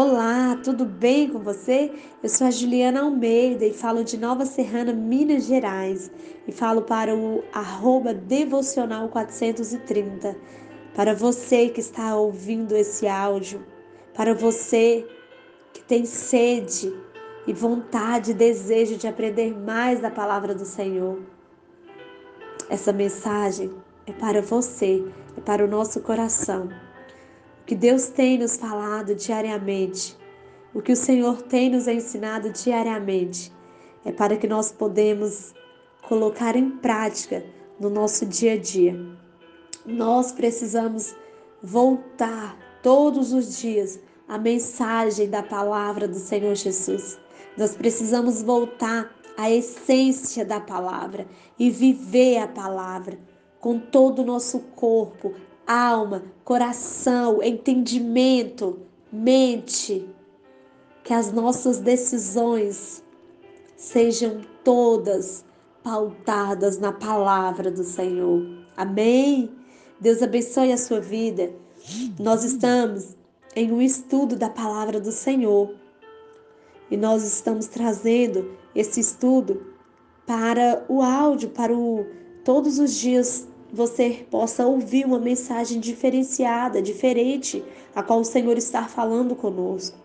Olá, tudo bem com você? Eu sou a Juliana Almeida e falo de Nova Serrana, Minas Gerais. E falo para o arroba devocional 430. Para você que está ouvindo esse áudio, para você que tem sede e vontade, desejo de aprender mais da palavra do Senhor. Essa mensagem é para você, é para o nosso coração que Deus tem nos falado diariamente, o que o Senhor tem nos ensinado diariamente, é para que nós podemos colocar em prática no nosso dia a dia. Nós precisamos voltar todos os dias à mensagem da palavra do Senhor Jesus. Nós precisamos voltar à essência da palavra e viver a palavra com todo o nosso corpo, alma, coração, entendimento, mente. Que as nossas decisões sejam todas pautadas na palavra do Senhor. Amém? Deus abençoe a sua vida. Nós estamos em um estudo da palavra do Senhor. E nós estamos trazendo esse estudo para o áudio, para o todos os dias você possa ouvir uma mensagem diferenciada, diferente, a qual o Senhor está falando conosco.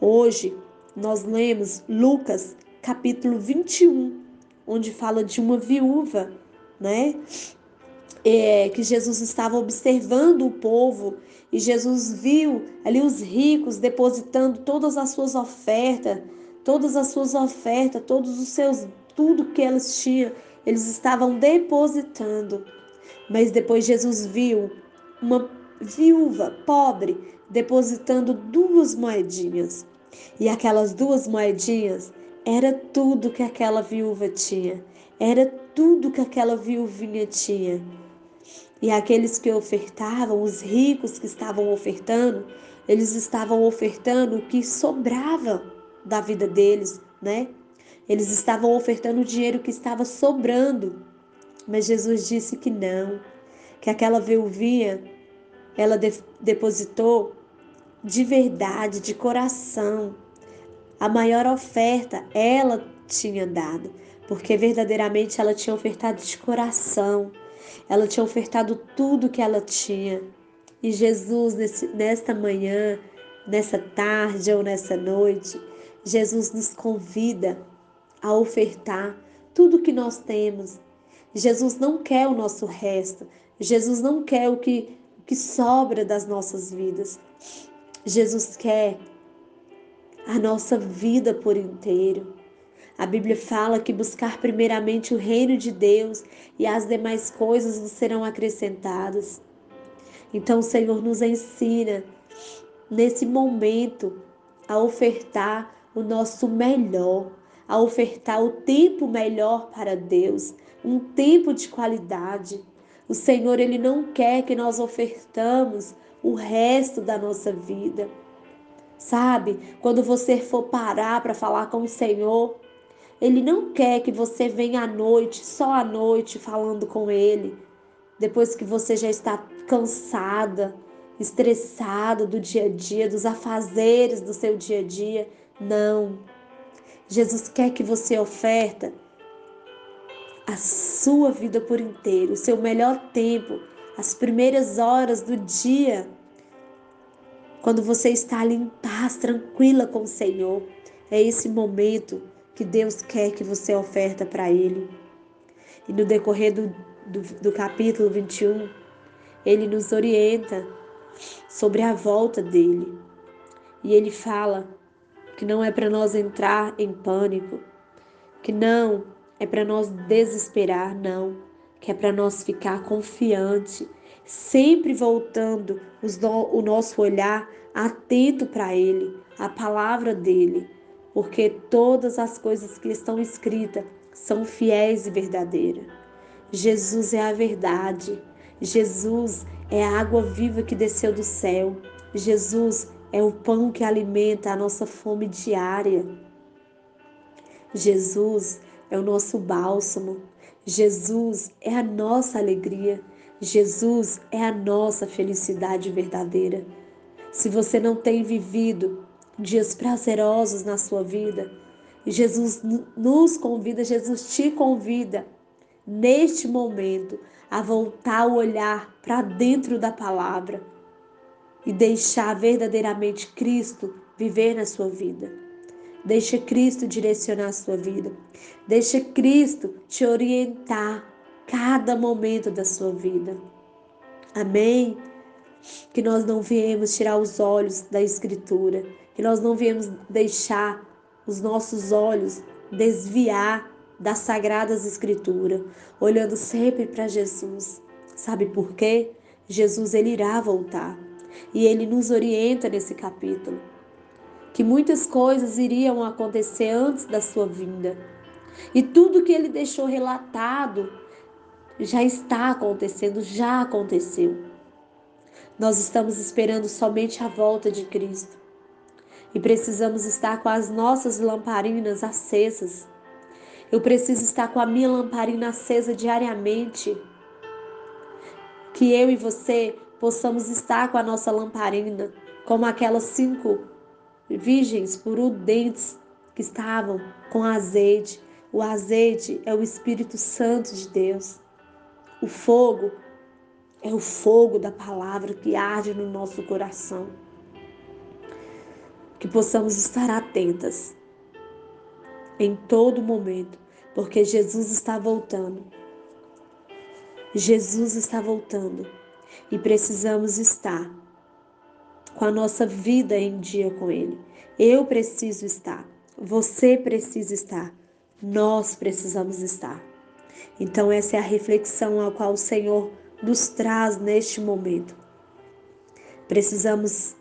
Hoje nós lemos Lucas capítulo 21, onde fala de uma viúva, né? É, que Jesus estava observando o povo e Jesus viu ali os ricos depositando todas as suas ofertas, todas as suas ofertas, todos os seus, tudo que eles tinham, eles estavam depositando. Mas depois Jesus viu uma viúva pobre depositando duas moedinhas. E aquelas duas moedinhas era tudo que aquela viúva tinha. Era tudo que aquela viuvinha tinha. E aqueles que ofertavam, os ricos que estavam ofertando, eles estavam ofertando o que sobrava da vida deles, né? Eles estavam ofertando o dinheiro que estava sobrando. Mas Jesus disse que não, que aquela viuvinha ela de, depositou de verdade, de coração. A maior oferta ela tinha dado, porque verdadeiramente ela tinha ofertado de coração. Ela tinha ofertado tudo que ela tinha. E Jesus, nesse, nesta manhã, nessa tarde ou nessa noite, Jesus nos convida a ofertar tudo que nós temos, Jesus não quer o nosso resto. Jesus não quer o que, o que sobra das nossas vidas. Jesus quer a nossa vida por inteiro. A Bíblia fala que buscar primeiramente o reino de Deus e as demais coisas nos serão acrescentadas. Então o Senhor nos ensina nesse momento a ofertar o nosso melhor, a ofertar o tempo melhor para Deus, um tempo de qualidade. O Senhor, Ele não quer que nós ofertamos o resto da nossa vida. Sabe, quando você for parar para falar com o Senhor, Ele não quer que você venha à noite, só à noite, falando com Ele, depois que você já está cansada, estressada do dia a dia, dos afazeres do seu dia a dia. Não. Jesus quer que você oferta a sua vida por inteiro, o seu melhor tempo, as primeiras horas do dia, quando você está ali em paz, tranquila com o Senhor. É esse momento que Deus quer que você oferta para Ele. E no decorrer do, do, do capítulo 21, ele nos orienta sobre a volta dele. E ele fala que não é para nós entrar em pânico, que não é para nós desesperar, não, que é para nós ficar confiante, sempre voltando o nosso olhar atento para Ele, a palavra dele, porque todas as coisas que estão escritas são fiéis e verdadeiras. Jesus é a verdade, Jesus é a água viva que desceu do céu, Jesus é o pão que alimenta a nossa fome diária. Jesus é o nosso bálsamo. Jesus é a nossa alegria. Jesus é a nossa felicidade verdadeira. Se você não tem vivido dias prazerosos na sua vida. Jesus nos convida, Jesus te convida neste momento a voltar o olhar para dentro da palavra e deixar verdadeiramente Cristo viver na sua vida. Deixa Cristo direcionar a sua vida. Deixa Cristo te orientar cada momento da sua vida. Amém? Que nós não viemos tirar os olhos da Escritura, que nós não viemos deixar os nossos olhos desviar das sagradas escrituras, olhando sempre para Jesus. Sabe por quê? Jesus ele irá voltar. E ele nos orienta nesse capítulo que muitas coisas iriam acontecer antes da sua vinda. E tudo que ele deixou relatado já está acontecendo, já aconteceu. Nós estamos esperando somente a volta de Cristo. E precisamos estar com as nossas lamparinas acesas. Eu preciso estar com a minha lamparina acesa diariamente. Que eu e você possamos estar com a nossa lamparina, como aquelas cinco virgens prudentes que estavam com azeite. O azeite é o Espírito Santo de Deus. O fogo é o fogo da palavra que arde no nosso coração. Que possamos estar atentas em todo momento, porque Jesus está voltando. Jesus está voltando e precisamos estar com a nossa vida em dia com Ele. Eu preciso estar, você precisa estar, nós precisamos estar. Então, essa é a reflexão ao qual o Senhor nos traz neste momento. Precisamos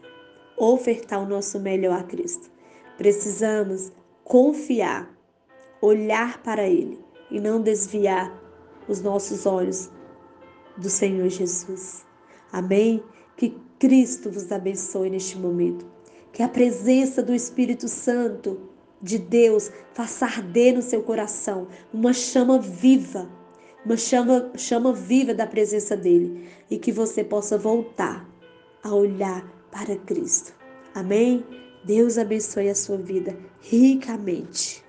ofertar o nosso melhor a Cristo. Precisamos confiar, olhar para Ele e não desviar os nossos olhos do Senhor Jesus. Amém? Que Cristo vos abençoe neste momento. Que a presença do Espírito Santo de Deus faça arder no seu coração uma chama viva, uma chama, chama viva da presença dele e que você possa voltar a olhar para Cristo. Amém? Deus abençoe a sua vida ricamente.